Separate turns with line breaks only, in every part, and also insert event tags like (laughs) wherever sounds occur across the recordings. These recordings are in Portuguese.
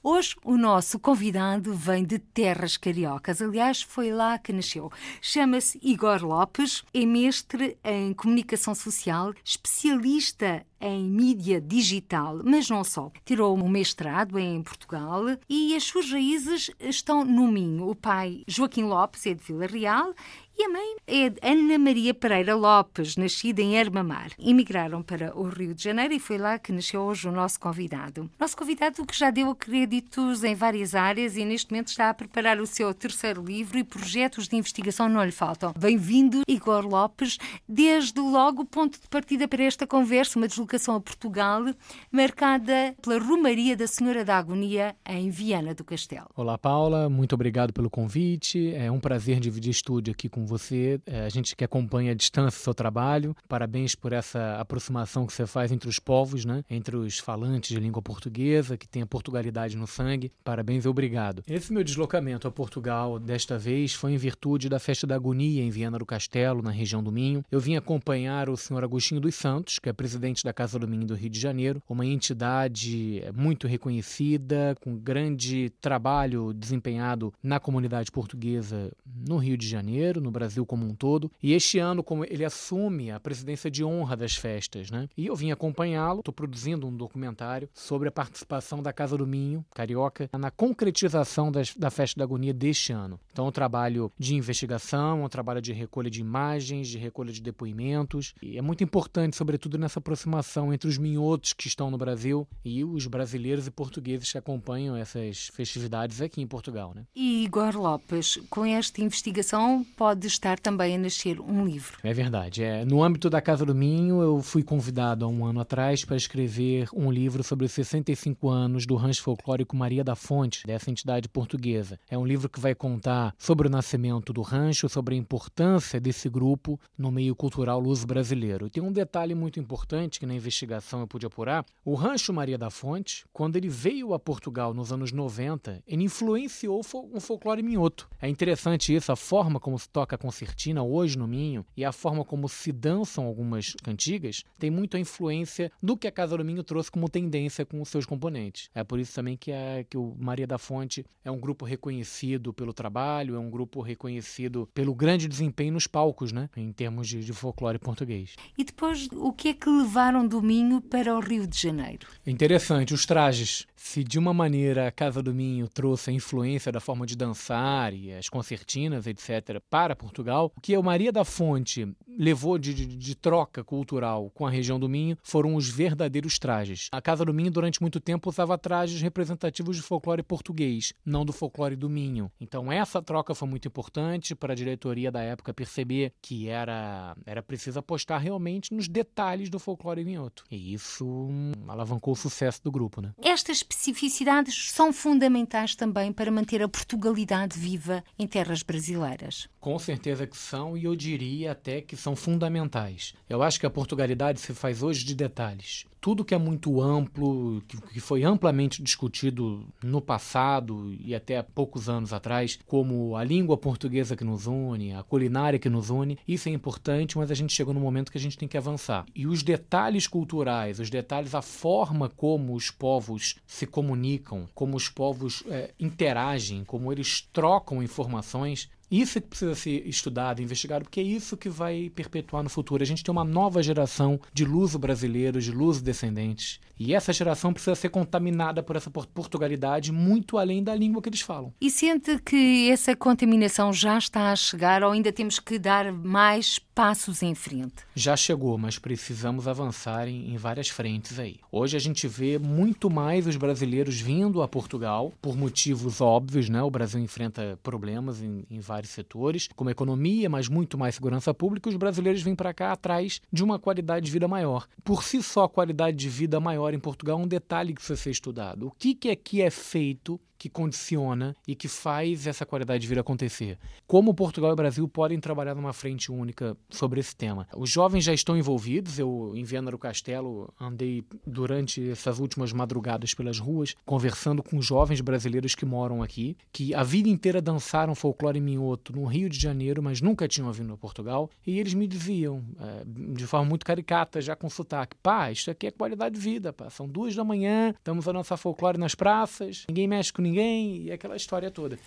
Hoje o nosso convidado vem de terras cariocas, aliás, foi lá que nasceu. Chama-se Igor Lopes, é mestre em comunicação social, especialista em mídia digital, mas não só. Tirou um mestrado em Portugal e as suas raízes estão no Minho. O pai, Joaquim Lopes, é de Vila Real e a mãe é Ana Maria Pereira Lopes, nascida em Armamar. Emigraram para o Rio de Janeiro e foi lá que nasceu hoje o nosso convidado. Nosso convidado que já deu créditos em várias áreas e neste momento está a preparar o seu terceiro livro e projetos de investigação não lhe faltam. Bem-vindo, Igor Lopes. Desde logo ponto de partida para esta conversa, uma deslocação a Portugal, marcada pela Romaria da Senhora da Agonia em Viana do Castelo.
Olá, Paula. Muito obrigado pelo convite. É um prazer dividir estúdio aqui com você, é, a gente que acompanha à distância o seu trabalho. Parabéns por essa aproximação que você faz entre os povos, né? entre os falantes de língua portuguesa, que tem a Portugalidade no sangue. Parabéns e obrigado. Esse meu deslocamento a Portugal, desta vez, foi em virtude da Festa da Agonia em Viana do Castelo, na região do Minho. Eu vim acompanhar o senhor Agostinho dos Santos, que é presidente da Casa do Minho do Rio de Janeiro, uma entidade muito reconhecida, com grande trabalho desempenhado na comunidade portuguesa no Rio de Janeiro, no Brasil como um todo. E este ano, como ele assume a presidência de honra das festas, né? E eu vim acompanhá-lo. Estou produzindo um documentário sobre a participação da Casa do Minho, carioca, na concretização das, da festa da agonia deste ano. Então, um trabalho de investigação, um trabalho de recolha de imagens, de recolha de depoimentos. E é muito importante, sobretudo nessa aproximação entre os minhotos que estão no Brasil e os brasileiros e portugueses que acompanham essas festividades aqui em Portugal. Né?
E Igor Lopes, com esta investigação pode estar também a nascer um livro.
É verdade. É, no âmbito da Casa do Minho, eu fui convidado há um ano atrás para escrever um livro sobre os 65 anos do rancho folclórico Maria da Fonte, dessa entidade portuguesa. É um livro que vai contar sobre o nascimento do rancho, sobre a importância desse grupo no meio cultural luso brasileiro. E tem um detalhe muito importante que na investigação eu pude apurar. O rancho Maria da Fonte, quando ele veio a Portugal nos anos 90, ele influenciou um folclore minhoto. É interessante isso, a forma como se toca concertina hoje no Minho e a forma como se dançam algumas cantigas tem muito a influência do que a Casa do Minho trouxe como tendência com os seus componentes. É por isso também que, a, que o Maria da Fonte é um grupo reconhecido pelo trabalho, é um grupo reconhecido pelo grande desempenho nos palcos, né? Em termos de, de folclore português.
E depois, o que é que levaram do Minho para o Rio de Janeiro?
Interessante, os trajes. Se de uma maneira a Casa do Minho trouxe a influência da forma de dançar e as concertinas, etc., para Portugal, o que o Maria da Fonte levou de, de, de, troca cultural com a região do Minho foram os verdadeiros trajes. A Casa do Minho, durante muito tempo, usava trajes representativos de folclore português, não do folclore do Minho. Então, essa troca foi muito importante para a diretoria da época perceber que era, era preciso apostar realmente nos detalhes do folclore minhoto. E isso hum, alavancou o sucesso do grupo. Né?
Estas especificidades são fundamentais também para manter a Portugalidade viva em terras brasileiras.
Com certeza que são, e eu diria até que são fundamentais. Eu acho que a Portugalidade se faz hoje de detalhes tudo que é muito amplo, que foi amplamente discutido no passado e até há poucos anos atrás, como a língua portuguesa que nos une, a culinária que nos une, isso é importante, mas a gente chegou no momento que a gente tem que avançar. E os detalhes culturais, os detalhes, a forma como os povos se comunicam, como os povos é, interagem, como eles trocam informações, isso é que precisa ser estudado, investigado, porque é isso que vai perpetuar no futuro. A gente tem uma nova geração de luso brasileiros, de luso descendentes. E essa geração precisa ser contaminada por essa portugalidade muito além da língua que eles falam.
E sente que essa contaminação já está a chegar ou ainda temos que dar mais passos em frente?
Já chegou, mas precisamos avançar em, em várias frentes aí. Hoje a gente vê muito mais os brasileiros vindo a Portugal por motivos óbvios, né? O Brasil enfrenta problemas em, em vários setores, como economia, mas muito mais segurança pública. Os brasileiros vêm para cá atrás de uma qualidade de vida maior. Por si só, a qualidade de vida maior em Portugal é um detalhe que precisa ser estudado. O que, que aqui é feito que condiciona e que faz essa qualidade de vida acontecer. Como Portugal e Brasil podem trabalhar numa frente única sobre esse tema? Os jovens já estão envolvidos. Eu, em Viana do Castelo, andei durante essas últimas madrugadas pelas ruas, conversando com jovens brasileiros que moram aqui, que a vida inteira dançaram folclore minhoto no Rio de Janeiro, mas nunca tinham vindo a Portugal. E eles me diziam, é, de forma muito caricata, já com sotaque: pá, isso aqui é qualidade de vida, pá. São duas da manhã, estamos a dançar folclore nas praças, ninguém mexe com ninguém, e aquela história toda.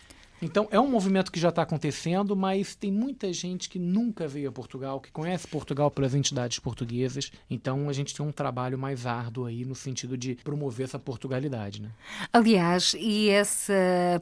Então, é um movimento que já está acontecendo, mas tem muita gente que nunca veio a Portugal, que conhece Portugal pelas entidades portuguesas. Então, a gente tem um trabalho mais árduo aí no sentido de promover essa Portugalidade. Né?
Aliás, e essa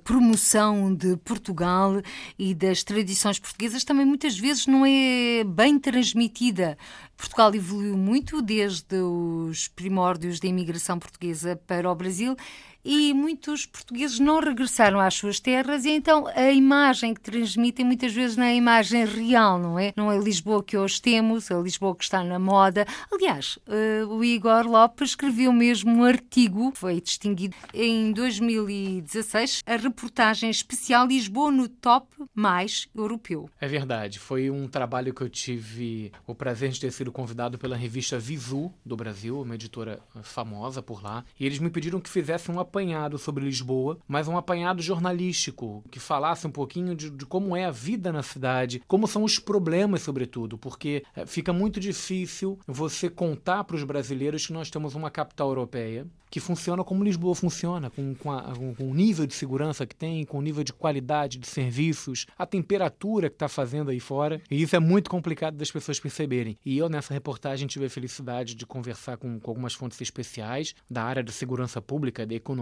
promoção de Portugal e das tradições portuguesas também muitas vezes não é bem transmitida. Portugal evoluiu muito desde os primórdios da imigração portuguesa para o Brasil e muitos portugueses não regressaram às suas terras e então a imagem que transmitem muitas vezes não é a imagem real, não é? Não é Lisboa que hoje temos, a Lisboa que está na moda. Aliás, uh, o Igor Lopes escreveu mesmo um artigo, foi distinguido em 2016, a reportagem especial Lisboa no top mais europeu.
É verdade, foi um trabalho que eu tive o prazer de ter sido convidado pela revista Visu do Brasil, uma editora famosa por lá, e eles me pediram que fizesse um apanhado sobre Lisboa, mas um apanhado jornalístico, que falasse um pouquinho de, de como é a vida na cidade, como são os problemas, sobretudo, porque é, fica muito difícil você contar para os brasileiros que nós temos uma capital europeia que funciona como Lisboa funciona, com, com, a, com, o nível de segurança que tem, com o nível de qualidade de serviços, a temperatura que está fazendo aí fora. E isso é muito complicado das pessoas perceberem. E eu, nessa reportagem, tive a felicidade de conversar com, com algumas fontes especiais da área de segurança pública, da economia,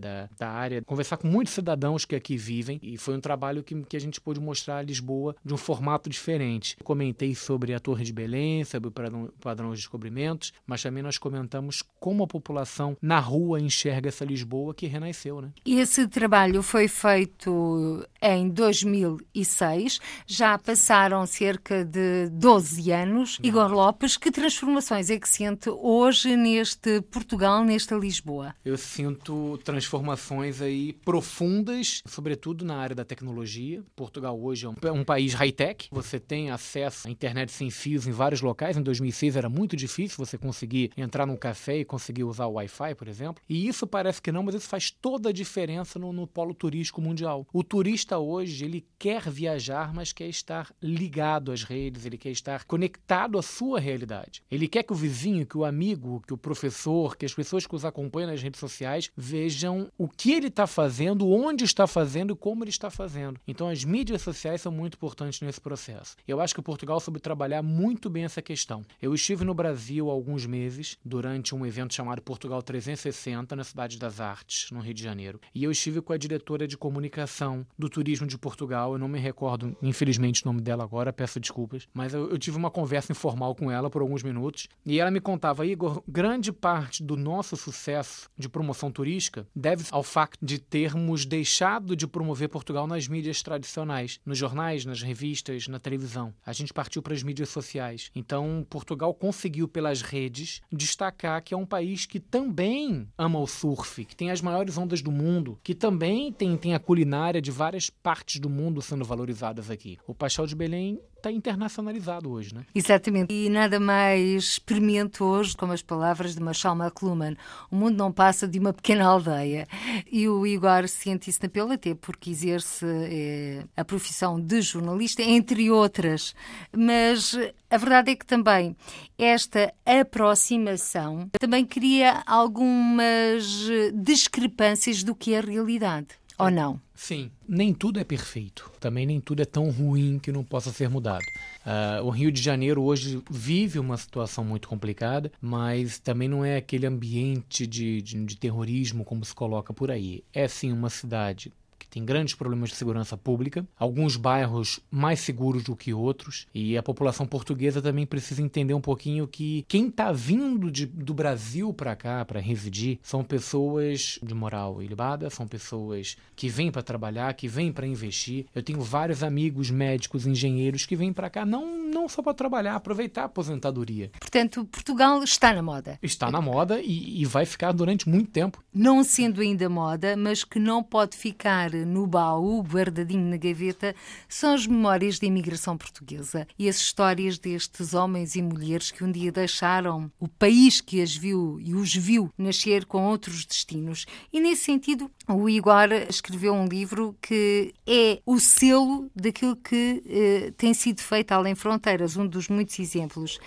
da, da área, conversar com muitos cidadãos que aqui vivem. E foi um trabalho que, que a gente pôde mostrar a Lisboa de um formato diferente. Comentei sobre a Torre de Belém, sobre o padrão, padrão de descobrimentos, mas também nós comentamos como a população na rua enxerga essa Lisboa que renasceu. Né?
Esse trabalho foi feito em 2006, já passaram cerca de 12 anos. Não. Igor Lopes, que transformações é que sente hoje neste Portugal, nesta Lisboa?
Eu sinto transformações aí profundas, sobretudo na área da tecnologia. Portugal hoje é um, um país high-tech, você tem acesso à internet sem fios em vários locais. Em 2006 era muito difícil você conseguir entrar num café e conseguir usar o Wi-Fi por exemplo. E isso parece que não, mas isso faz toda a diferença no, no polo turístico mundial. O turista hoje, ele quer viajar, mas quer estar ligado às redes, ele quer estar conectado à sua realidade. Ele quer que o vizinho, que o amigo, que o professor, que as pessoas que os acompanham nas redes sociais vejam o que ele está fazendo, onde está fazendo e como ele está fazendo. Então as mídias sociais são muito importantes nesse processo. Eu acho que Portugal soube trabalhar muito bem essa questão. Eu estive no Brasil há alguns meses, durante um evento chamado Portugal 300 360 na Cidade das Artes, no Rio de Janeiro. E eu estive com a diretora de comunicação do turismo de Portugal, eu não me recordo, infelizmente, o nome dela agora, peço desculpas, mas eu, eu tive uma conversa informal com ela por alguns minutos e ela me contava, Igor, grande parte do nosso sucesso de promoção turística deve ao facto de termos deixado de promover Portugal nas mídias tradicionais, nos jornais, nas revistas, na televisão. A gente partiu para as mídias sociais. Então, Portugal conseguiu pelas redes destacar que é um país que também ama o surf, que tem as maiores ondas do mundo, que também tem, tem a culinária de várias partes do mundo sendo valorizadas aqui. O Pastel de Belém está internacionalizado hoje, né?
Exatamente. E nada mais experimento hoje como as palavras de Marshall McLuhan. O mundo não passa de uma pequena aldeia. E o Igor sente isso na pele, até porque exerce é, a profissão de jornalista, entre outras. Mas a verdade é que também esta aproximação também cria algumas discrepâncias do que é a realidade. Ou não?
Sim, nem tudo é perfeito. Também nem tudo é tão ruim que não possa ser mudado. Uh, o Rio de Janeiro hoje vive uma situação muito complicada, mas também não é aquele ambiente de, de, de terrorismo como se coloca por aí. É sim uma cidade tem grandes problemas de segurança pública, alguns bairros mais seguros do que outros, e a população portuguesa também precisa entender um pouquinho que quem está vindo de, do Brasil para cá para residir são pessoas de moral ilibada, são pessoas que vêm para trabalhar, que vêm para investir. Eu tenho vários amigos médicos, engenheiros que vêm para cá não não só para trabalhar, aproveitar a aposentadoria.
Portanto, Portugal está na moda.
Está na moda e, e vai ficar durante muito tempo.
Não sendo ainda moda, mas que não pode ficar no baú, guardadinho na gaveta, são as memórias da imigração portuguesa e as histórias destes homens e mulheres que um dia deixaram o país que as viu e os viu nascer com outros destinos. E nesse sentido, o Igor escreveu um livro que é o selo daquilo que eh, tem sido feito além fronteiras, um dos muitos exemplos.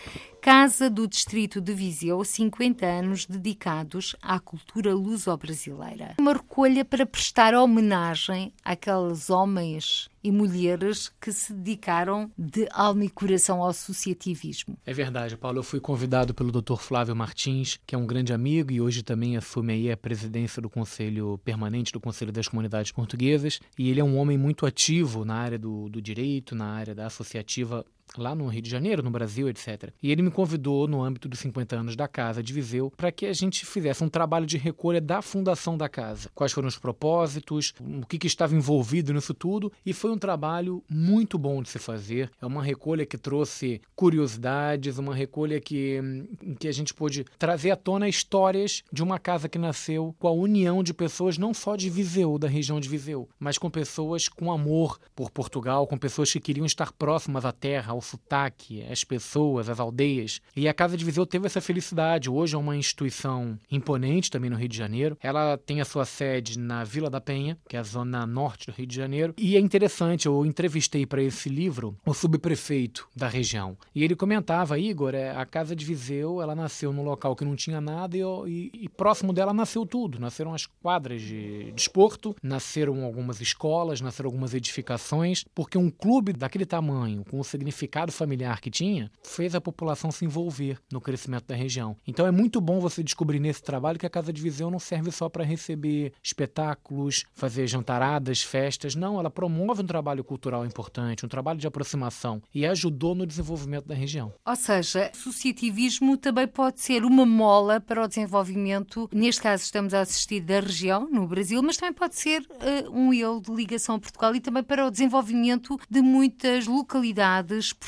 Casa do Distrito de Viseu, 50 anos dedicados à cultura luso-brasileira. Uma recolha para prestar homenagem àqueles homens e mulheres que se dedicaram de alma e coração ao associativismo.
É verdade, Paulo. Eu fui convidado pelo Dr. Flávio Martins, que é um grande amigo e hoje também assume aí a presidência do Conselho Permanente do Conselho das Comunidades Portuguesas. E ele é um homem muito ativo na área do, do direito, na área da associativa lá no Rio de Janeiro, no Brasil, etc. E ele me convidou, no âmbito dos 50 anos da casa de Viseu, para que a gente fizesse um trabalho de recolha da fundação da casa. Quais foram os propósitos, o que, que estava envolvido nisso tudo, e foi um trabalho muito bom de se fazer. É uma recolha que trouxe curiosidades, uma recolha que, que a gente pôde trazer à tona histórias de uma casa que nasceu com a união de pessoas não só de Viseu, da região de Viseu, mas com pessoas com amor por Portugal, com pessoas que queriam estar próximas à terra, ao sotaque, as pessoas, as aldeias. E a Casa de Viseu teve essa felicidade. Hoje é uma instituição imponente também no Rio de Janeiro. Ela tem a sua sede na Vila da Penha, que é a zona norte do Rio de Janeiro. E é interessante, eu entrevistei para esse livro o subprefeito da região. E ele comentava, Igor, é, a Casa de Viseu, ela nasceu num local que não tinha nada e, e, e próximo dela nasceu tudo. Nasceram as quadras de desporto, de nasceram algumas escolas, nasceram algumas edificações, porque um clube daquele tamanho, com o significado significado familiar que tinha, fez a população se envolver no crescimento da região. Então é muito bom você descobrir nesse trabalho que a Casa de Viseu não serve só para receber espetáculos, fazer jantaradas, festas. Não, ela promove um trabalho cultural importante, um trabalho de aproximação e ajudou no desenvolvimento da região.
Ou seja, o associativismo também pode ser uma mola para o desenvolvimento, neste caso estamos a assistir da região, no Brasil, mas também pode ser uh, um elo de ligação a Portugal e também para o desenvolvimento de muitas localidades portuguesas.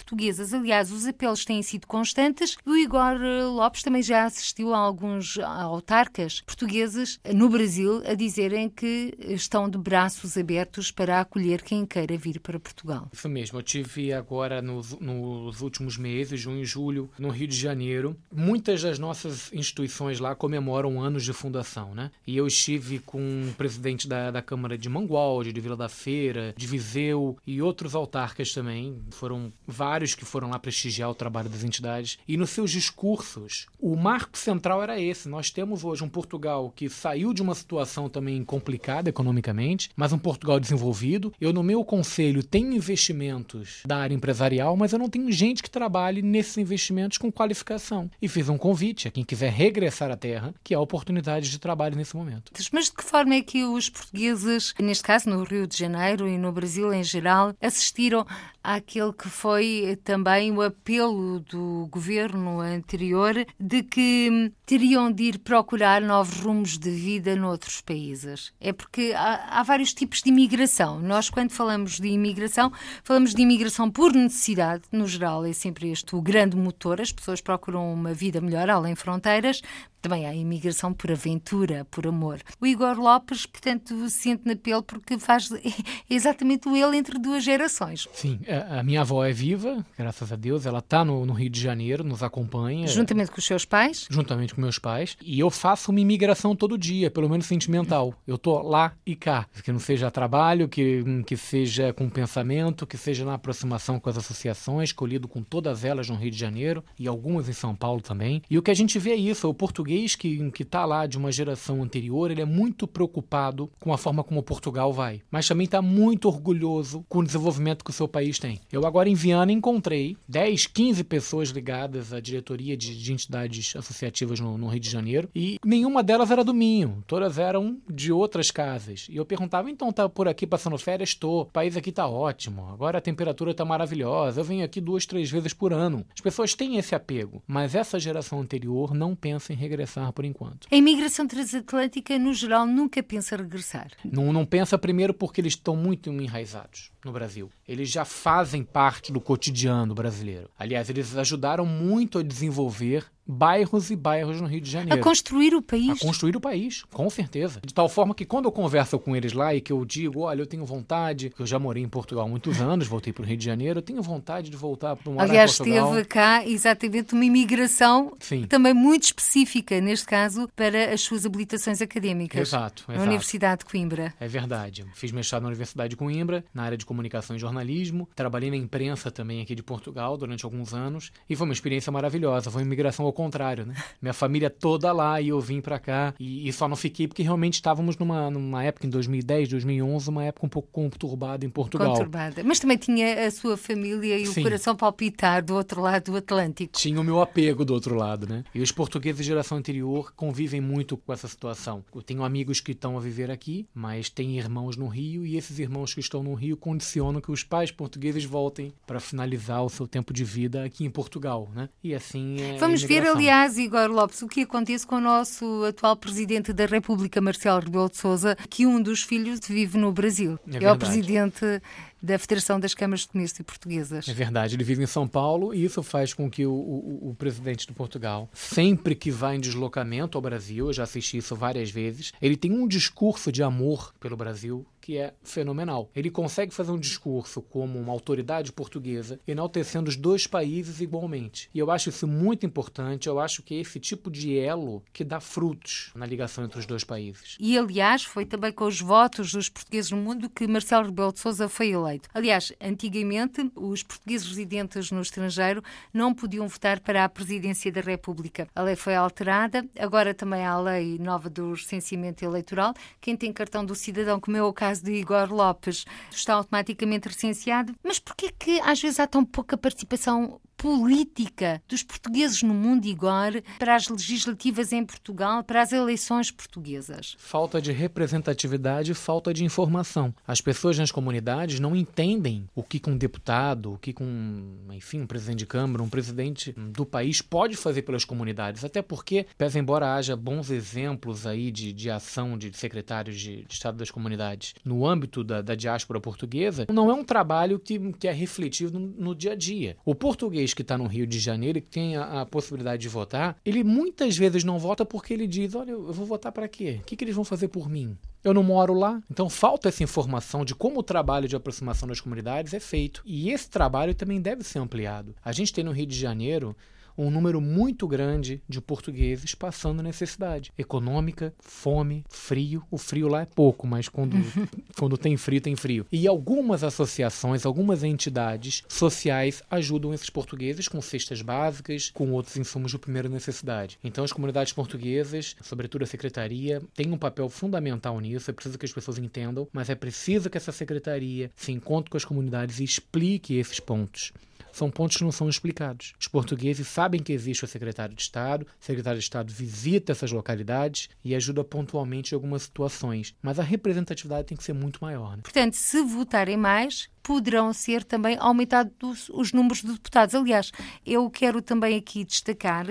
Aliás, os apelos têm sido constantes. O Igor Lopes também já assistiu a alguns autarcas portugueses no Brasil a dizerem que estão de braços abertos para acolher quem queira vir para Portugal.
Isso mesmo. Eu tive agora nos, nos últimos meses, junho e julho, no Rio de Janeiro. Muitas das nossas instituições lá comemoram anos de fundação, né? E eu estive com o presidente da, da Câmara de Mangualde, de Vila da Feira, de Viseu e outros autarcas também. Foram vários que foram lá prestigiar o trabalho das entidades. E nos seus discursos, o marco central era esse. Nós temos hoje um Portugal que saiu de uma situação também complicada economicamente, mas um Portugal desenvolvido. Eu, no meu conselho, tenho investimentos da área empresarial, mas eu não tenho gente que trabalhe nesses investimentos com qualificação. E fiz um convite a quem quiser regressar à terra, que há oportunidades de trabalho nesse momento.
Mas de que forma é que os portugueses, neste caso no Rio de Janeiro e no Brasil em geral, assistiram àquele que foi também o apelo do governo anterior de que teriam de ir procurar novos rumos de vida noutros países. É porque há, há vários tipos de imigração. Nós, quando falamos de imigração, falamos de imigração por necessidade, no geral é sempre este o grande motor, as pessoas procuram uma vida melhor além fronteiras, também há imigração por aventura, por amor. O Igor Lopes, portanto, sente na pele porque faz (laughs) exatamente o ele entre duas gerações.
Sim, a, minha avó é viva, graças a Deus, ela está no, no, Rio de Janeiro, nos acompanha.
Juntamente com os seus pais?
Juntamente com meus pais. E eu faço uma imigração todo dia, pelo menos sentimental. Eu tô lá e cá. Que não seja trabalho, que, que seja com pensamento, que seja na aproximação com as associações, escolhido com todas elas no Rio de Janeiro e algumas em São Paulo também. E o que a gente vê é isso, o português português que está lá de uma geração anterior, ele é muito preocupado com a forma como Portugal vai, mas também está muito orgulhoso com o desenvolvimento que o seu país tem. Eu agora em Viana encontrei 10, 15 pessoas ligadas à diretoria de, de entidades associativas no, no, Rio de Janeiro e nenhuma delas era do Minho, todas eram de outras casas. E eu perguntava, então tá por aqui passando férias? Estou. O país aqui tá ótimo, agora a temperatura tá maravilhosa, eu venho aqui duas, três vezes por ano. As pessoas têm esse apego, mas essa geração anterior não pensa em regressar por enquanto.
A imigração transatlântica, no geral, nunca pensa regressar.
Não, não pensa primeiro porque eles estão muito enraizados no Brasil. Eles já fazem parte do cotidiano brasileiro. Aliás, eles ajudaram muito a desenvolver bairros e bairros no Rio de Janeiro.
A construir o país.
A construir o país, com certeza. De tal forma que quando eu converso com eles lá e que eu digo, olha, eu tenho vontade, eu já morei em Portugal há muitos anos, voltei para o Rio de Janeiro, eu tenho vontade de voltar para morar
Aliás, teve cá exatamente uma imigração
Sim.
também muito específica, neste caso, para as suas habilitações académicas.
Exato,
Na
exato.
Universidade de Coimbra.
É verdade. Fiz mestrado na Universidade de Coimbra, na área de comunicação e jornalismo. Trabalhei na imprensa também aqui de Portugal durante alguns anos. E foi uma experiência maravilhosa. Foi uma imigração ao contrário, né? Minha família toda lá e eu vim para cá. E, e, só não fiquei porque realmente estávamos numa, numa época, em 2010, 2011, uma época um pouco conturbada em Portugal.
Conturbada. Mas também tinha a sua família e
Sim.
o coração palpitar do outro lado do Atlântico.
Tinha o meu apego do outro lado, né? E os portugueses de geração anterior convivem muito com essa situação. Eu tenho amigos que estão a viver aqui, mas têm irmãos no Rio e esses irmãos que estão no Rio condicionam que os pais portugueses voltem para finalizar o seu tempo de vida aqui em Portugal, né? E assim é.
Vamos ver. Aliás, Igor Lopes, o que acontece com o nosso atual presidente da República, Marcelo Rebelo de Sousa, que um dos filhos vive no Brasil.
É
o
verdade.
presidente da Federação das Câmaras de Comércio Portuguesas.
É verdade, ele vive em São Paulo e isso faz com que o, o, o presidente de Portugal, sempre que vai em deslocamento ao Brasil, eu já assisti isso várias vezes, ele tem um discurso de amor pelo Brasil que é fenomenal. Ele consegue fazer um discurso como uma autoridade portuguesa, enaltecendo os dois países igualmente. E eu acho isso muito importante, eu acho que é esse tipo de elo que dá frutos na ligação entre os dois países.
E, aliás, foi também com os votos dos portugueses no mundo que Marcelo Rebelo de Sousa foi eleito. Aliás, antigamente, os portugueses residentes no estrangeiro não podiam votar para a presidência da República. A lei foi alterada, agora também há a lei nova do recenseamento eleitoral. Quem tem cartão do cidadão, como é o caso de Igor Lopes, está automaticamente recenseado. Mas porquê que às vezes há tão pouca participação política dos portugueses no mundo, Igor, para as legislativas em Portugal, para as eleições portuguesas?
Falta de representatividade e falta de informação. As pessoas nas comunidades não entendem o que um deputado, o que um, enfim, um presidente de Câmara, um presidente do país pode fazer pelas comunidades. Até porque, pese embora haja bons exemplos aí de, de ação de secretários de, de Estado das comunidades no âmbito da, da diáspora portuguesa, não é um trabalho que, que é refletido no, no dia a dia. O português que está no Rio de Janeiro e que tem a, a possibilidade de votar, ele muitas vezes não vota porque ele diz: olha, eu vou votar para quê? O que, que eles vão fazer por mim? Eu não moro lá. Então falta essa informação de como o trabalho de aproximação das comunidades é feito. E esse trabalho também deve ser ampliado. A gente tem no Rio de Janeiro um número muito grande de portugueses passando necessidade econômica, fome, frio. O frio lá é pouco, mas quando, (laughs) quando tem frio, tem frio. E algumas associações, algumas entidades sociais ajudam esses portugueses com cestas básicas, com outros insumos de primeira necessidade. Então, as comunidades portuguesas, sobretudo a secretaria, tem um papel fundamental nisso. É preciso que as pessoas entendam, mas é preciso que essa secretaria se encontre com as comunidades e explique esses pontos são pontos que não são explicados. Os portugueses sabem que existe o secretário de Estado, o secretário de Estado visita essas localidades e ajuda pontualmente em algumas situações, mas a representatividade tem que ser muito maior. Né?
Portanto, se votarem mais, poderão ser também aumentados os números de deputados. Aliás, eu quero também aqui destacar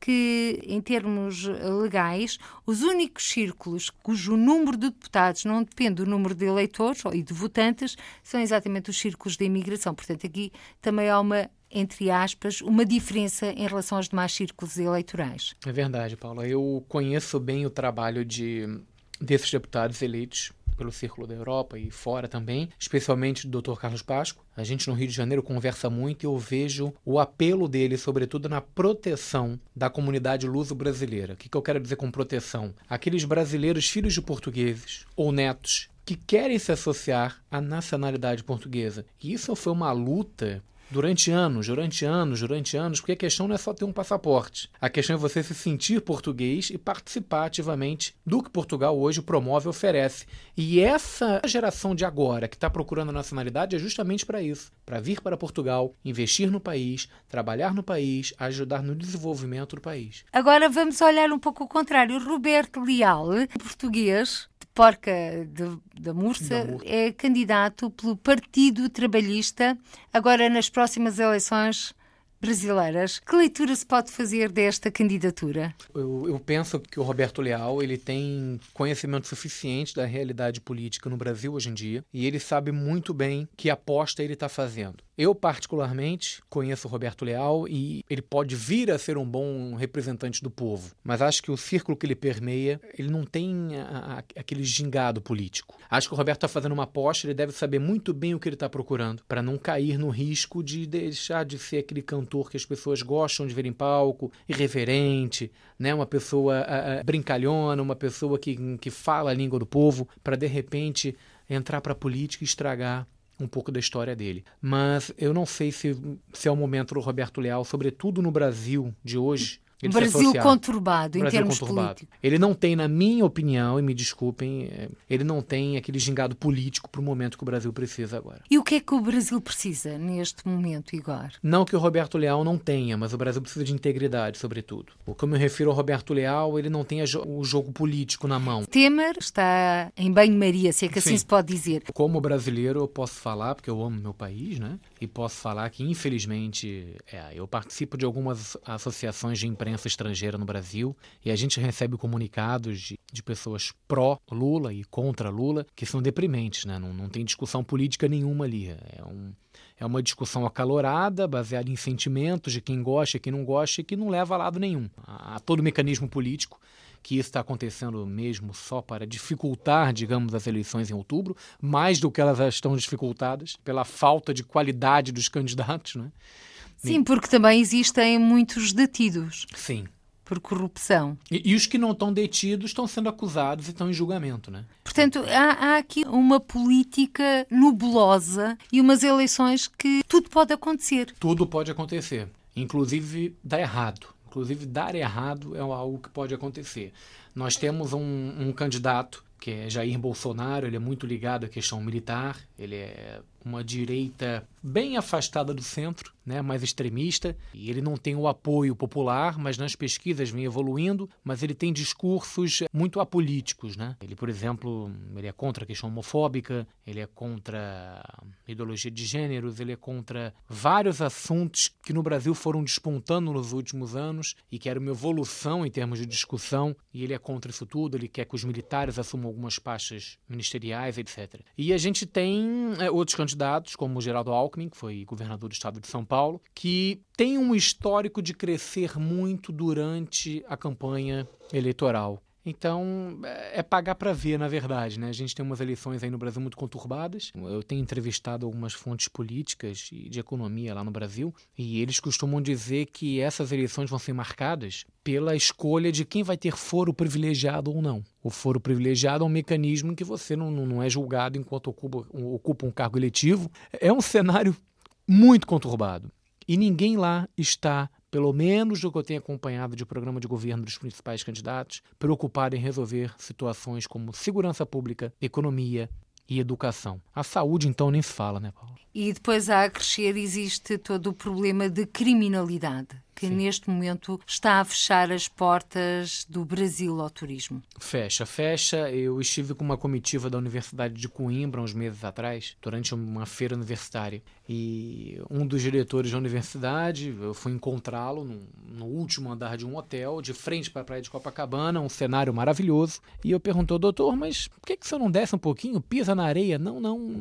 que, em termos legais, os únicos círculos cujo número de deputados não depende do número de eleitores e de votantes são exatamente os círculos da imigração. Portanto, aqui também há uma entre aspas, uma diferença em relação aos demais círculos eleitorais.
É verdade, Paula. Eu conheço bem o trabalho de, desses deputados eleitos pelo Círculo da Europa e fora também, especialmente do Dr. Carlos Pasco. A gente no Rio de Janeiro conversa muito e eu vejo o apelo dele, sobretudo na proteção da comunidade luso-brasileira. O que, que eu quero dizer com proteção? Aqueles brasileiros filhos de portugueses ou netos que querem se associar à nacionalidade portuguesa. E isso foi uma luta durante anos, durante anos, durante anos, porque a questão não é só ter um passaporte. A questão é você se sentir português e participar ativamente do que Portugal hoje promove e oferece. E essa geração de agora que está procurando a nacionalidade é justamente para isso, para vir para Portugal, investir no país, trabalhar no país, ajudar no desenvolvimento do país.
Agora vamos olhar um pouco o contrário. Roberto Leal, português, Porca da Mursa é candidato pelo Partido Trabalhista agora nas próximas eleições brasileiras. Que leitura se pode fazer desta candidatura?
Eu, eu, penso que o Roberto Leal ele tem conhecimento suficiente da realidade política no Brasil hoje em dia e ele sabe muito bem que aposta ele está fazendo. Eu, particularmente, conheço o Roberto Leal e ele pode vir a ser um bom representante do povo, mas acho que o círculo que ele permeia, ele não tem a, a, aquele gingado político. Acho que o Roberto está fazendo uma aposta, ele deve saber muito bem o que ele está procurando, para não cair no risco de deixar de ser aquele cantor que as pessoas gostam de ver em palco, irreverente, né? uma pessoa a, brincalhona, uma pessoa que, que fala a língua do povo, para de repente entrar para a política e estragar um pouco da história dele. Mas eu não sei se, se é o momento do Roberto Leal, sobretudo no Brasil de hoje,
ele Brasil conturbado Brasil em termos conturbado. políticos.
Ele não tem, na minha opinião, e me desculpem, é, ele não tem aquele gingado político para o momento que o Brasil precisa agora.
E o que é que o Brasil precisa neste momento, Igor?
Não que o Roberto Leal não tenha, mas o Brasil precisa de integridade, sobretudo. O que eu me refiro ao Roberto Leal, ele não tem o jogo político na mão.
Temer está em banho-maria, se é que assim Sim. assim se pode dizer.
Como brasileiro, eu posso falar, porque eu amo meu país, né? E posso falar que, infelizmente, é, eu participo de algumas associações de imprensa estrangeira no Brasil e a gente recebe comunicados de, de pessoas pró-Lula e contra Lula que são deprimentes, né? Não, não tem discussão política nenhuma ali. É, um, é uma discussão acalorada, baseada em sentimentos de quem gosta e quem não gosta e que não leva a lado nenhum. A, a todo mecanismo político que isso está acontecendo mesmo só para dificultar, digamos, as eleições em outubro, mais do que elas já estão dificultadas pela falta de qualidade dos candidatos, né?
Sim, porque também existem muitos detidos.
Sim.
Por corrupção.
E, e os que não estão detidos estão sendo acusados e estão em julgamento, né?
Portanto, há, há aqui uma política nebulosa e umas eleições que tudo pode acontecer.
Tudo pode acontecer. Inclusive dar errado. Inclusive, dar errado é algo que pode acontecer. Nós temos um, um candidato que é Jair Bolsonaro, ele é muito ligado à questão militar, ele é uma direita bem afastada do centro, né, mais extremista, e ele não tem o apoio popular, mas nas pesquisas vem evoluindo, mas ele tem discursos muito apolíticos, né? Ele, por exemplo, ele é contra a questão homofóbica, ele é contra a ideologia de gêneros, ele é contra vários assuntos que no Brasil foram despontando nos últimos anos e que era uma evolução em termos de discussão, e ele é contra isso tudo, ele quer que os militares assumam algumas pastas ministeriais, etc. E a gente tem é, outros candidatos, como o Geraldo Alckmin, que foi governador do estado de São Paulo, que tem um histórico de crescer muito durante a campanha eleitoral. Então, é pagar para ver, na verdade. Né? A gente tem umas eleições aí no Brasil muito conturbadas. Eu tenho entrevistado algumas fontes políticas e de economia lá no Brasil, e eles costumam dizer que essas eleições vão ser marcadas pela escolha de quem vai ter foro privilegiado ou não. O foro privilegiado é um mecanismo em que você não, não é julgado enquanto ocupa, ocupa um cargo eletivo. É um cenário muito conturbado. E ninguém lá está pelo menos do que eu tenho acompanhado de programa de governo dos principais candidatos, preocupado em resolver situações como segurança pública, economia e educação. A saúde, então, nem se fala, né, Paulo?
E depois, a crescer, existe todo o problema de criminalidade que Sim. neste momento está a fechar as portas do Brasil ao turismo.
Fecha, fecha. Eu estive com uma comitiva da Universidade de Coimbra uns meses atrás, durante uma feira universitária. E um dos diretores da universidade, eu fui encontrá-lo no, no, último andar de um hotel, de frente para a praia de Copacabana, um cenário maravilhoso. E eu perguntou, doutor, mas por que, que você não desce um pouquinho, pisa na areia? Não, não,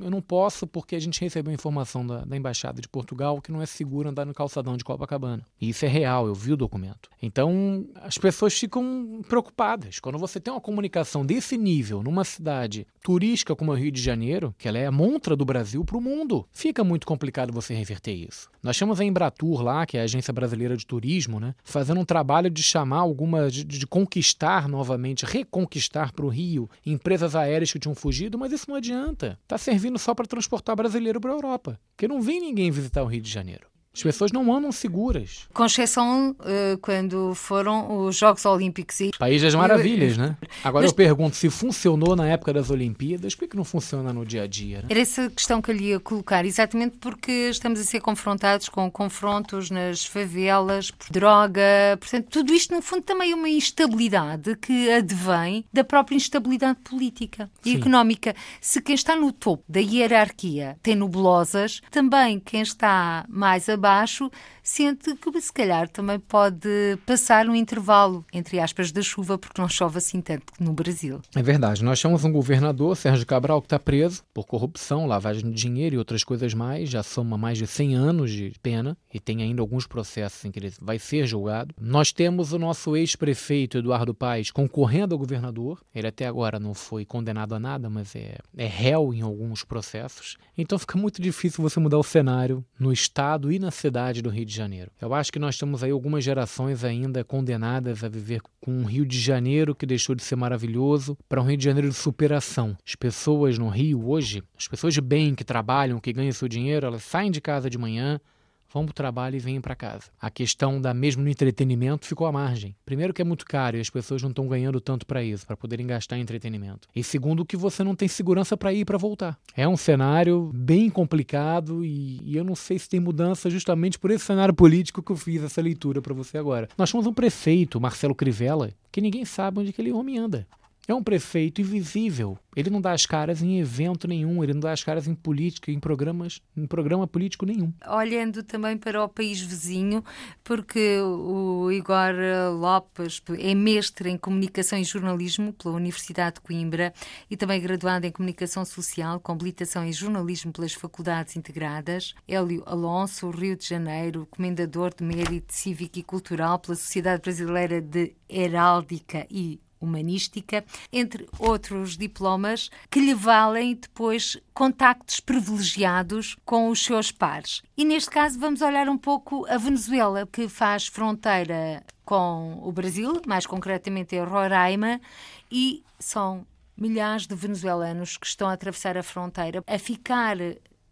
eu não posso, porque a gente recebeu informação da, da Embaixada de Portugal que não é seguro andar no calçadão de Copacabana. E isso é real, eu vi o documento. Então, as pessoas ficam preocupadas. Quando você tem uma comunicação desse nível numa cidade turística como o Rio de Janeiro, que ela é a montra do Brasil para o mundo, fica muito complicado você reverter isso. Nós chamamos a Embratur lá, que é a Agência Brasileira de Turismo, né, fazendo um trabalho de chamar algumas, de, de conquistar novamente, reconquistar para o Rio empresas aéreas que tinham fugido, mas isso não adianta. Está servindo só para transportar brasileiro para a Europa, porque não vem ninguém visitar o Rio de Janeiro. As pessoas não andam seguras.
Com exceção uh, quando foram os Jogos Olímpicos. E...
País das Maravilhas, né? Agora Mas... eu pergunto, se funcionou na época das Olimpíadas, por que não funciona no dia a dia? Né?
Era essa questão que eu lhe ia colocar, exatamente porque estamos a ser confrontados com confrontos nas favelas, por droga, portanto, tudo isto no fundo também é uma instabilidade que advém da própria instabilidade política e Sim. económica. Se quem está no topo da hierarquia tem nebulosas, também quem está mais abaixo baixo, sente que se calhar também pode passar um intervalo, entre aspas, da chuva, porque não chove assim tanto no Brasil.
É verdade. Nós temos um governador, Sérgio Cabral, que está preso por corrupção, lavagem de dinheiro e outras coisas mais. Já soma mais de 100 anos de pena e tem ainda alguns processos em que ele vai ser julgado. Nós temos o nosso ex-prefeito, Eduardo Paes, concorrendo ao governador. Ele até agora não foi condenado a nada, mas é, é réu em alguns processos. Então fica muito difícil você mudar o cenário no estado e na cidade do Rio de Janeiro. Eu acho que nós temos aí algumas gerações ainda condenadas a viver com um Rio de Janeiro que deixou de ser maravilhoso para um Rio de Janeiro de superação. As pessoas no Rio hoje, as pessoas de bem que trabalham, que ganham seu dinheiro, elas saem de casa de manhã, vão para o trabalho e vêm para casa. A questão da mesmo no entretenimento ficou à margem. Primeiro que é muito caro e as pessoas não estão ganhando tanto para isso, para poderem gastar em entretenimento. E segundo que você não tem segurança para ir e para voltar. É um cenário bem complicado e, e, eu não sei se tem mudança justamente por esse cenário político que eu fiz essa leitura para você agora. Nós temos um prefeito, Marcelo Crivella, que ninguém sabe onde aquele homem anda. É um prefeito invisível. Ele não dá as caras em evento nenhum, ele não dá as caras em política, em programas, em programa político nenhum.
Olhando também para o país vizinho, porque o Igor Lopes é mestre em comunicação e jornalismo pela Universidade de Coimbra e também graduado em comunicação social com habilitação em jornalismo pelas Faculdades Integradas. Hélio Alonso, Rio de Janeiro, comendador de mérito cívico e cultural pela Sociedade Brasileira de Heráldica e humanística, entre outros diplomas que lhe valem depois contactos privilegiados com os seus pares. E neste caso vamos olhar um pouco a Venezuela, que faz fronteira com o Brasil, mais concretamente em Roraima, e são milhares de venezuelanos que estão a atravessar a fronteira, a ficar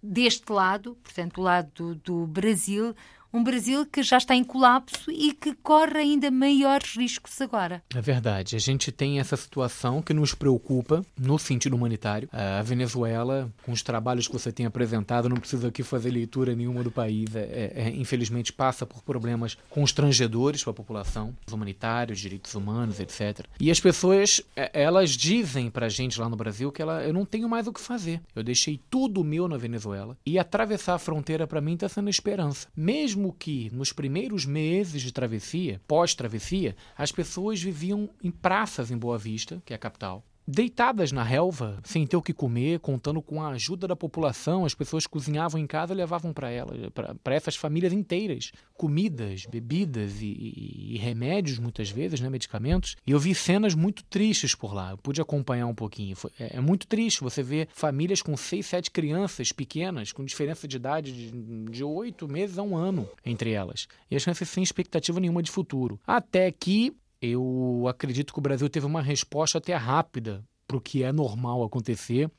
deste lado, portanto, do lado do, do Brasil, um Brasil que já está em colapso e que corre ainda maiores riscos agora.
É verdade. A gente tem essa situação que nos preocupa no sentido humanitário. A Venezuela, com os trabalhos que você tem apresentado, não precisa aqui fazer leitura nenhuma do país, é, é, é infelizmente passa por problemas constrangedores para a população, humanitários, direitos humanos, etc. E as pessoas, é, elas dizem para a gente lá no Brasil que ela, eu não tenho mais o que fazer. Eu deixei tudo meu na Venezuela e atravessar a fronteira para mim está sendo esperança. Mesmo mesmo que nos primeiros meses de travessia, pós-travessia, as pessoas viviam em praças em Boa Vista, que é a capital, deitadas na relva, sem ter o que comer, contando com a ajuda da população, as pessoas cozinhavam em casa e levavam para elas, para essas famílias inteiras, comidas, bebidas e, e, e, remédios muitas vezes, né, medicamentos. E eu vi cenas muito tristes por lá. Eu pude acompanhar um pouquinho. Foi, é, é, muito triste você ver famílias com seis, sete crianças pequenas, com diferença de idade de oito meses a um ano entre elas. E as crianças sem expectativa nenhuma de futuro. Até que eu acredito que o Brasil teve uma resposta até rápida para o que é normal acontecer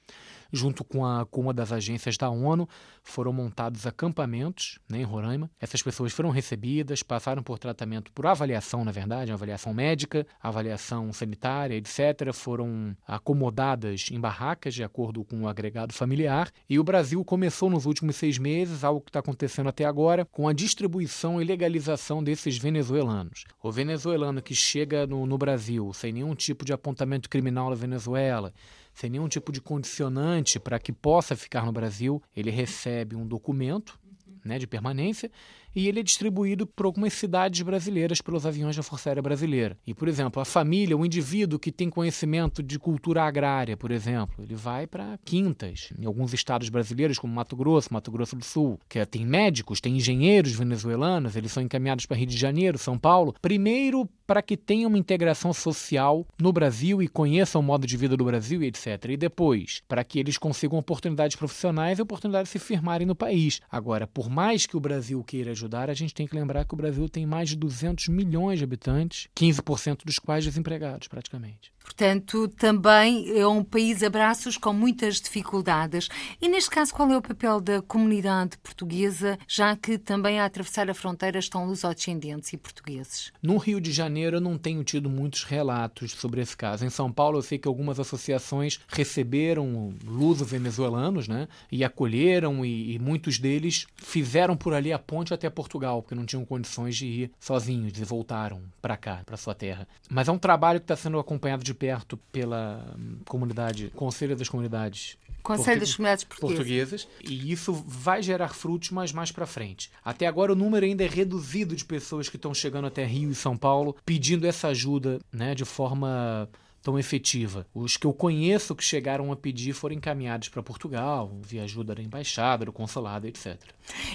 junto com, a, com uma das agências da ONU, foram montados acampamentos né, em Roraima. Essas pessoas foram recebidas, passaram por tratamento, por avaliação, na verdade, avaliação médica, avaliação sanitária, etc. Foram acomodadas em barracas de acordo com o agregado familiar. E o Brasil começou nos últimos seis meses, algo que está acontecendo até agora, com a distribuição e legalização desses venezuelanos. O venezuelano que chega no, no Brasil sem nenhum tipo de apontamento criminal na Venezuela, sem nenhum tipo de condicionante para que possa ficar no Brasil, ele recebe um documento né, de permanência e ele é distribuído por algumas cidades brasileiras pelos aviões da Força Aérea Brasileira. E, por exemplo, a família, o indivíduo que tem conhecimento de cultura agrária, por exemplo, ele vai para quintas, em alguns estados brasileiros, como Mato Grosso, Mato Grosso do Sul, que é, tem médicos, tem engenheiros venezuelanos, eles são encaminhados para Rio de Janeiro, São Paulo. Primeiro, para que tenha uma integração social no Brasil e conheçam o modo de vida do Brasil etc. E depois, para que eles consigam oportunidades profissionais e oportunidades de se firmarem no país. Agora, por mais que o Brasil queira ajudar, a gente tem que lembrar que o Brasil tem mais de 200 milhões de habitantes, 15% dos quais desempregados, praticamente.
Portanto, também é um país a braços com muitas dificuldades. E neste caso, qual é o papel da comunidade portuguesa, já que também a atravessar a fronteira estão lusodescendentes e portugueses?
No Rio de Janeiro, eu não tenho tido muitos relatos sobre esse caso. Em São Paulo, eu sei que algumas associações receberam luso-venezuelanos, né? E acolheram, e, e muitos deles fizeram por ali a ponte até Portugal, porque não tinham condições de ir sozinhos e voltaram para cá, para sua terra. Mas é um trabalho que está sendo acompanhado de perto pela hum, comunidade, Conselho das Comunidades
Conselho das Comunidades Portuguesas.
portuguesas. E isso vai gerar frutos, mas mais para frente. Até agora o número ainda é reduzido de pessoas que estão chegando até Rio e São Paulo pedindo essa ajuda né, de forma tão efetiva. Os que eu conheço que chegaram a pedir foram encaminhados para Portugal, via ajuda da embaixada, do consulado, etc.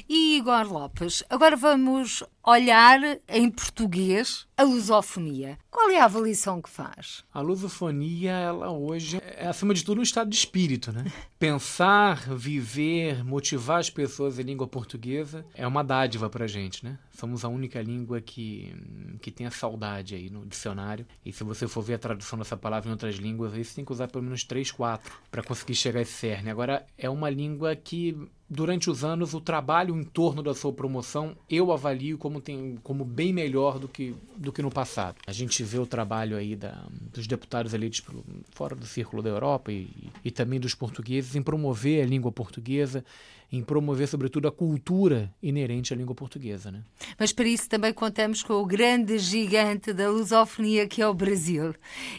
E Igor Lopes, agora vamos olhar em português a lusofonia. Qual é a avaliação que faz?
A lusofonia, ela hoje é acima de tudo um estado de espírito, né? (laughs) Pensar, viver, motivar as pessoas em língua portuguesa é uma dádiva pra gente, né? Somos a única língua que, que tem a saudade aí no dicionário. E se você for ver a tradução dessa palavra em outras línguas, aí você tem que usar pelo menos três, quatro para conseguir chegar a esse cerne. Agora, é uma língua que durante os anos, o trabalho em torno da sua promoção eu avalio como, tem, como bem melhor do que, do que no passado. A gente vê o trabalho aí da, dos deputados eleitos fora do círculo da Europa e, e também dos portugueses em promover a língua portuguesa em promover, sobretudo, a cultura inerente à língua portuguesa. Né?
Mas para isso também contamos com o grande gigante da lusofonia que é o Brasil.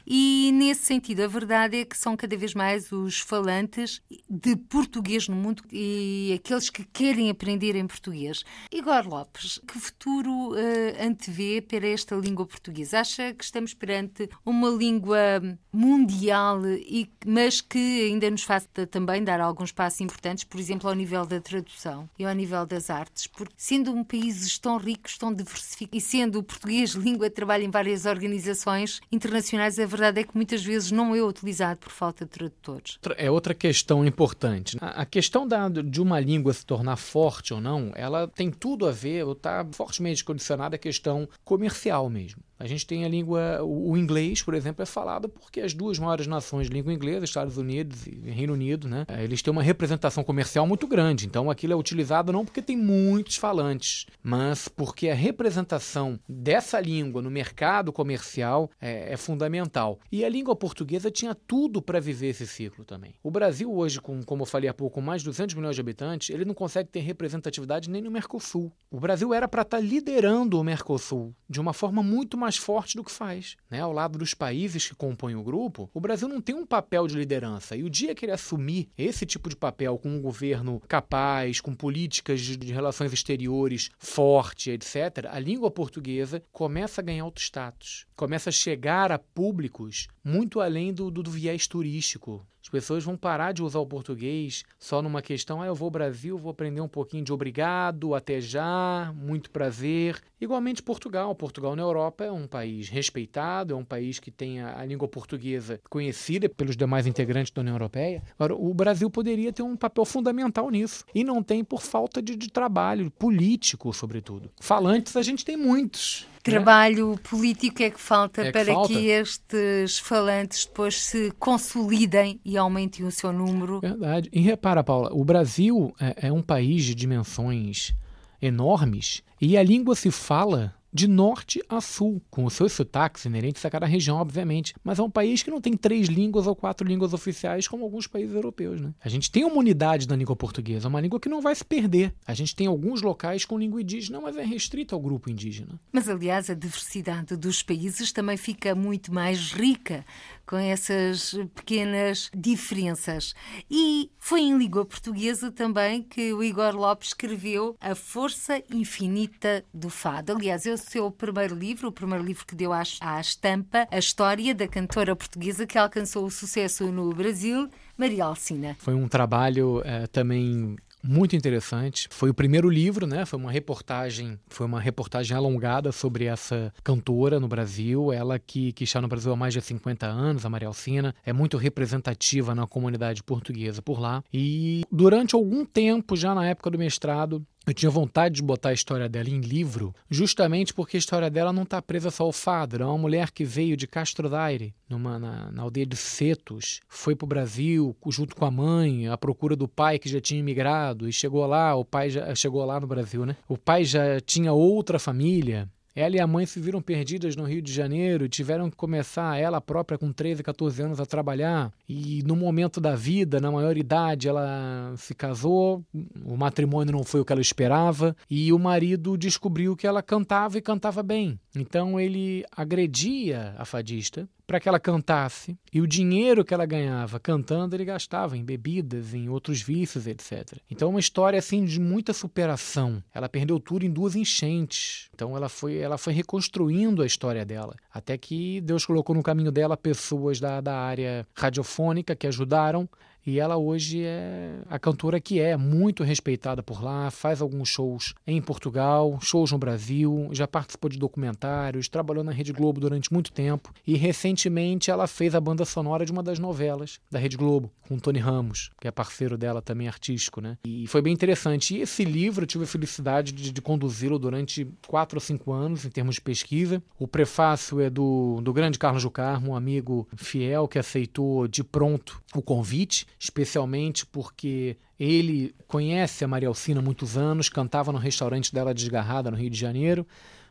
E nesse sentido, a verdade é que são cada vez mais os falantes de português no mundo e aqueles que querem aprender em português. Igor Lopes, que futuro uh, antevê para esta língua portuguesa? Acha que estamos perante uma língua mundial, e, mas que ainda nos faz também dar alguns passos importantes, por exemplo, ao nível nível da tradução e ao nível das artes, porque sendo um país tão rico, tão diversificado e sendo o português (laughs) língua de trabalho em várias organizações internacionais, a verdade é que muitas vezes não é utilizado por falta de tradutores.
É outra questão importante. A questão da, de uma língua se tornar forte ou não, ela tem tudo a ver, ou está fortemente condicionada à questão comercial mesmo. A gente tem a língua, o inglês, por exemplo, é falado porque as duas maiores nações de língua inglesa, Estados Unidos e Reino Unido, né, eles têm uma representação comercial muito grande. Então aquilo é utilizado não porque tem muitos falantes, mas porque a representação dessa língua no mercado comercial é, é fundamental. E a língua portuguesa tinha tudo para viver esse ciclo também. O Brasil hoje, com, como eu falei há pouco, mais de 200 milhões de habitantes, ele não consegue ter representatividade nem no Mercosul. O Brasil era para estar tá liderando o Mercosul de uma forma muito mais mais forte do que faz. Né? Ao lado dos países que compõem o grupo, o Brasil não tem um papel de liderança. E o dia que ele assumir esse tipo de papel com um governo capaz, com políticas de, de relações exteriores forte, etc., a língua portuguesa começa a ganhar outro status. Começa a chegar a públicos muito além do, do, do viés turístico. As pessoas vão parar de usar o português só numa questão, ah, eu vou ao Brasil, vou aprender um pouquinho de obrigado, até já, muito prazer. Igualmente Portugal. Portugal na Europa é um país respeitado, é um país que tem a, a língua portuguesa conhecida pelos demais integrantes da União Europeia. Agora, o Brasil poderia ter um papel fundamental nisso. E não tem por falta de, de trabalho político, sobretudo. Falantes a gente tem muitos
trabalho político é que falta é que para falta. que estes falantes depois se consolidem e aumentem o seu número.
Verdade. E repara, Paula, o Brasil é, é um país de dimensões enormes e a língua se fala de norte a sul, com os seus sotaques inerentes a cada região, obviamente. Mas é um país que não tem três línguas ou quatro línguas oficiais como alguns países europeus. Né? A gente tem uma unidade na língua portuguesa, uma língua que não vai se perder. A gente tem alguns locais com língua indígena, mas é restrita ao grupo indígena.
Mas, aliás, a diversidade dos países também fica muito mais rica com essas pequenas diferenças. E foi em língua portuguesa também que o Igor Lopes escreveu A Força Infinita do Fado. Aliás, é o seu primeiro livro, o primeiro livro que deu à, à estampa a história da cantora portuguesa que alcançou o sucesso no Brasil, Maria Alcina.
Foi um trabalho é, também muito interessante. Foi o primeiro livro, né? Foi uma reportagem, foi uma reportagem alongada sobre essa cantora no Brasil, ela que, que está no Brasil há mais de 50 anos, a Maria Alcina, é muito representativa na comunidade portuguesa por lá. E durante algum tempo, já na época do mestrado, eu tinha vontade de botar a história dela em livro, justamente porque a história dela não está presa só ao fado. É uma mulher que veio de Castro Daire, numa, na, na aldeia de Setos, foi para o Brasil junto com a mãe, à procura do pai que já tinha imigrado, e chegou lá, o pai já chegou lá no Brasil, né? O pai já tinha outra família, ela e a mãe se viram perdidas no Rio de Janeiro e tiveram que começar, ela própria, com 13, 14 anos, a trabalhar. E no momento da vida, na maior idade, ela se casou, o matrimônio não foi o que ela esperava, e o marido descobriu que ela cantava e cantava bem. Então ele agredia a fadista para que ela cantasse. E o dinheiro que ela ganhava cantando, ele gastava em bebidas, em outros vícios, etc. Então, uma história assim de muita superação. Ela perdeu tudo em duas enchentes. Então, ela foi, ela foi reconstruindo a história dela. Até que Deus colocou no caminho dela pessoas da, da área radiofônica que ajudaram e ela hoje é a cantora que é muito respeitada por lá, faz alguns shows em Portugal, shows no Brasil, já participou de documentários, trabalhou na Rede Globo durante muito tempo e recentemente ela fez a banda sonora de uma das novelas da Rede Globo, com Tony Ramos, que é parceiro dela também artístico, né? E foi bem interessante. E esse livro eu tive a felicidade de, de conduzi-lo durante quatro ou cinco anos em termos de pesquisa. O prefácio é do, do grande Carlos Jucarmo, um amigo fiel que aceitou de pronto o convite especialmente porque ele conhece a Maria Alcina há muitos anos, cantava no restaurante dela Desgarrada, no Rio de Janeiro,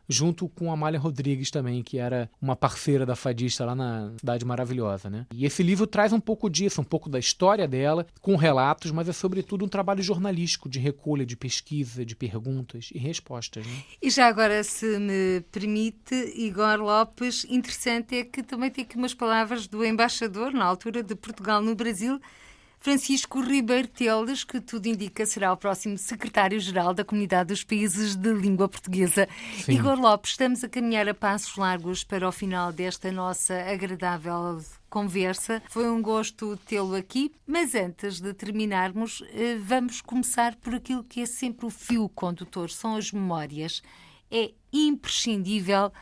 junto com a Amália Rodrigues também, que era uma parceira da fadista lá na Cidade Maravilhosa, né? E esse livro traz um pouco disso, um pouco da história dela, com relatos, mas é sobretudo um trabalho jornalístico de recolha, de pesquisa, de perguntas e respostas. Né?
E já agora, se me permite, Igor Lopes, interessante é que também tem aqui umas palavras do embaixador, na altura de Portugal no Brasil, Francisco Ribeiro Teles, que tudo indica será o próximo secretário-geral da Comunidade dos Países de Língua Portuguesa. Sim. Igor Lopes, estamos a caminhar a passos largos para o final desta nossa agradável conversa. Foi um gosto tê-lo aqui, mas antes de terminarmos, eh, vamos começar por aquilo que é sempre o fio condutor, são as memórias. É imprescindível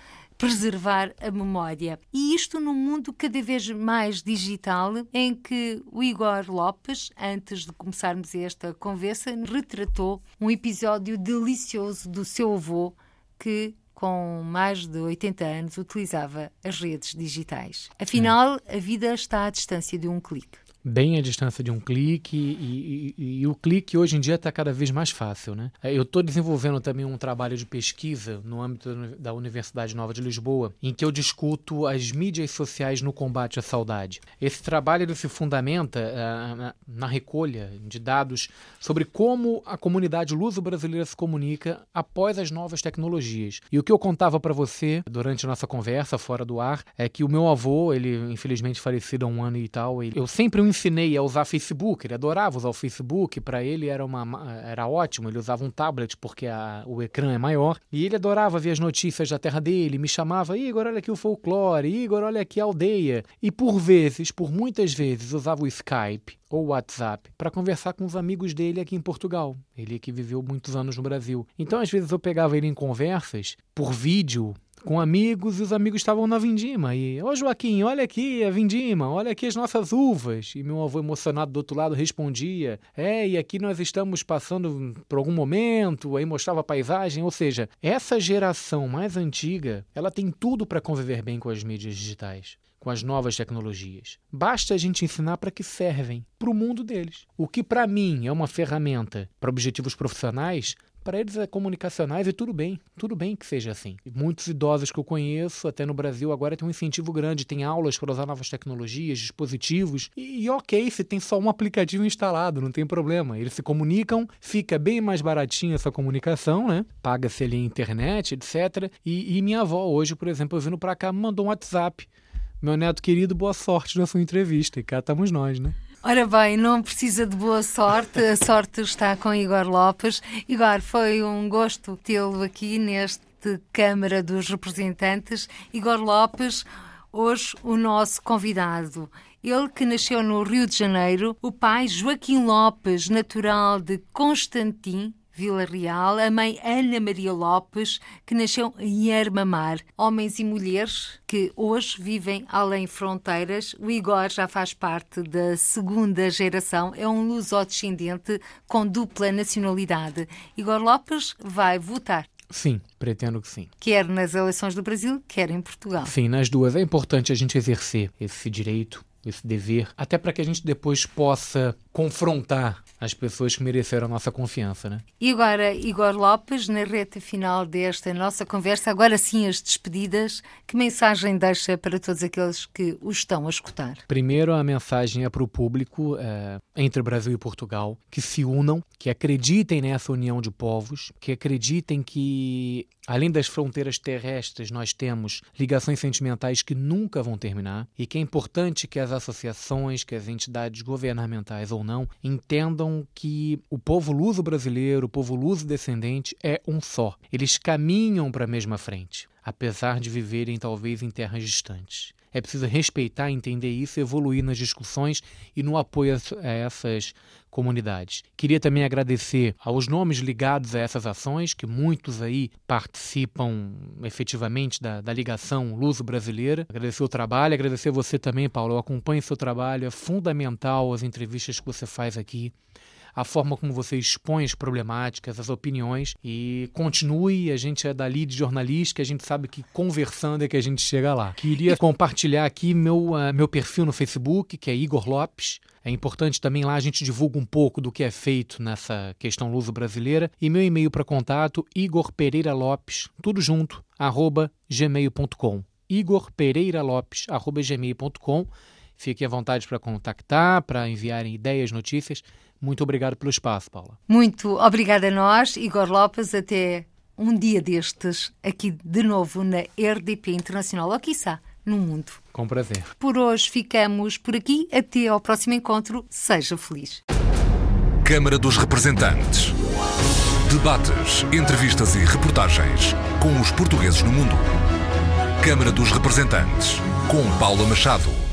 preservar a memória. E isto num mundo cada vez mais digital, em que o Igor Lopes, antes de começarmos esta conversa, retratou um episódio delicioso do seu avô que com mais de 80 anos, utilizava as redes digitais. Afinal, a vida está à distância de um clique
bem à distância de um clique e, e, e o clique hoje em dia está cada vez mais fácil. Né? É, eu estou desenvolvendo também um trabalho de pesquisa no âmbito da Universidade Nova de Lisboa, em que eu discuto as mídias sociais no combate à saudade. Esse trabalho ele se fundamenta uh, na recolha de dados sobre como a comunidade luso-brasileira se comunica após as novas tecnologias. E o que eu contava para você durante a nossa conversa fora do ar é que o meu avô, ele infelizmente falecido há um ano e tal, ele, eu sempre ensinei a usar Facebook, ele adorava usar o Facebook, para ele era, uma, era ótimo, ele usava um tablet porque a, o ecrã é maior, e ele adorava ver as notícias da terra dele, me chamava, Igor, olha aqui o folclore, Igor, olha aqui a aldeia. E por vezes, por muitas vezes, usava o Skype ou WhatsApp para conversar com os amigos dele aqui em Portugal. Ele que viveu muitos anos no Brasil. Então, às vezes, eu pegava ele em conversas por vídeo com amigos e os amigos estavam na vindima. E, ô Joaquim, olha aqui a vindima, olha aqui as nossas uvas. E meu avô emocionado do outro lado respondia: É, e aqui nós estamos passando por algum momento, aí mostrava a paisagem. Ou seja, essa geração mais antiga, ela tem tudo para conviver bem com as mídias digitais com as novas tecnologias. Basta a gente ensinar para que servem para o mundo deles. O que para mim é uma ferramenta para objetivos profissionais, para eles é comunicacionais e tudo bem, tudo bem que seja assim. Muitos idosos que eu conheço, até no Brasil, agora tem um incentivo grande, tem aulas para usar novas tecnologias, dispositivos, e, e ok, se tem só um aplicativo instalado, não tem problema. Eles se comunicam, fica bem mais baratinho essa comunicação, né? Paga-se ali a internet, etc. E, e minha avó hoje, por exemplo, vindo para cá, me mandou um WhatsApp. Meu neto querido, boa sorte na sua entrevista. E cá estamos nós, né?
Ora bem, não precisa de boa sorte, a sorte está com Igor Lopes. Igor, foi um gosto tê-lo aqui neste Câmara dos Representantes. Igor Lopes, hoje o nosso convidado. Ele que nasceu no Rio de Janeiro, o pai Joaquim Lopes, natural de Constantin, Vila Real, a mãe Ana Maria Lopes, que nasceu em Armamar. Homens e mulheres que hoje vivem além fronteiras. O Igor já faz parte da segunda geração, é um luso-descendente com dupla nacionalidade. Igor Lopes vai votar.
Sim, pretendo que sim.
Quer nas eleições do Brasil, quer em Portugal.
Sim, nas duas. É importante a gente exercer esse direito, esse dever, até para que a gente depois possa confrontar as pessoas que mereceram a nossa confiança, né?
E agora, Igor Lopes, na reta final desta nossa conversa, agora sim as despedidas, que mensagem deixa para todos aqueles que o estão a escutar?
Primeiro, a mensagem é para o público é, entre Brasil e Portugal, que se unam, que acreditem nessa união de povos, que acreditem que Além das fronteiras terrestres, nós temos ligações sentimentais que nunca vão terminar e que é importante que as associações, que as entidades governamentais ou não, entendam que o povo luso brasileiro, o povo luso descendente é um só. Eles caminham para a mesma frente, apesar de viverem talvez em terras distantes. É preciso respeitar, entender isso, evoluir nas discussões e no apoio a essas comunidades. Queria também agradecer aos nomes ligados a essas ações, que muitos aí participam efetivamente da, da ligação luso-brasileira. Agradecer o trabalho, agradecer você também, Paulo. Eu acompanho seu trabalho, é fundamental as entrevistas que você faz aqui a forma como você expõe as problemáticas, as opiniões e continue. A gente é dali de jornalística, a gente sabe que conversando é que a gente chega lá. Queria compartilhar aqui meu, uh, meu perfil no Facebook, que é Igor Lopes. É importante também lá a gente divulga um pouco do que é feito nessa questão luso-brasileira. E meu e-mail para contato, Igor Pereira Lopes, tudo junto, arroba gmail.com. Igor Pereira Lopes, arroba gmail.com. Fique à vontade para contactar, para enviarem ideias, notícias. Muito obrigado pelo espaço, Paula.
Muito obrigada a nós, Igor Lopes. Até um dia destes, aqui de novo na RDP Internacional, ou quiçá no mundo.
Com prazer.
Por hoje ficamos por aqui. Até ao próximo encontro. Seja feliz.
Câmara dos Representantes. Debates, entrevistas e reportagens com os portugueses no mundo. Câmara dos Representantes, com Paula Machado.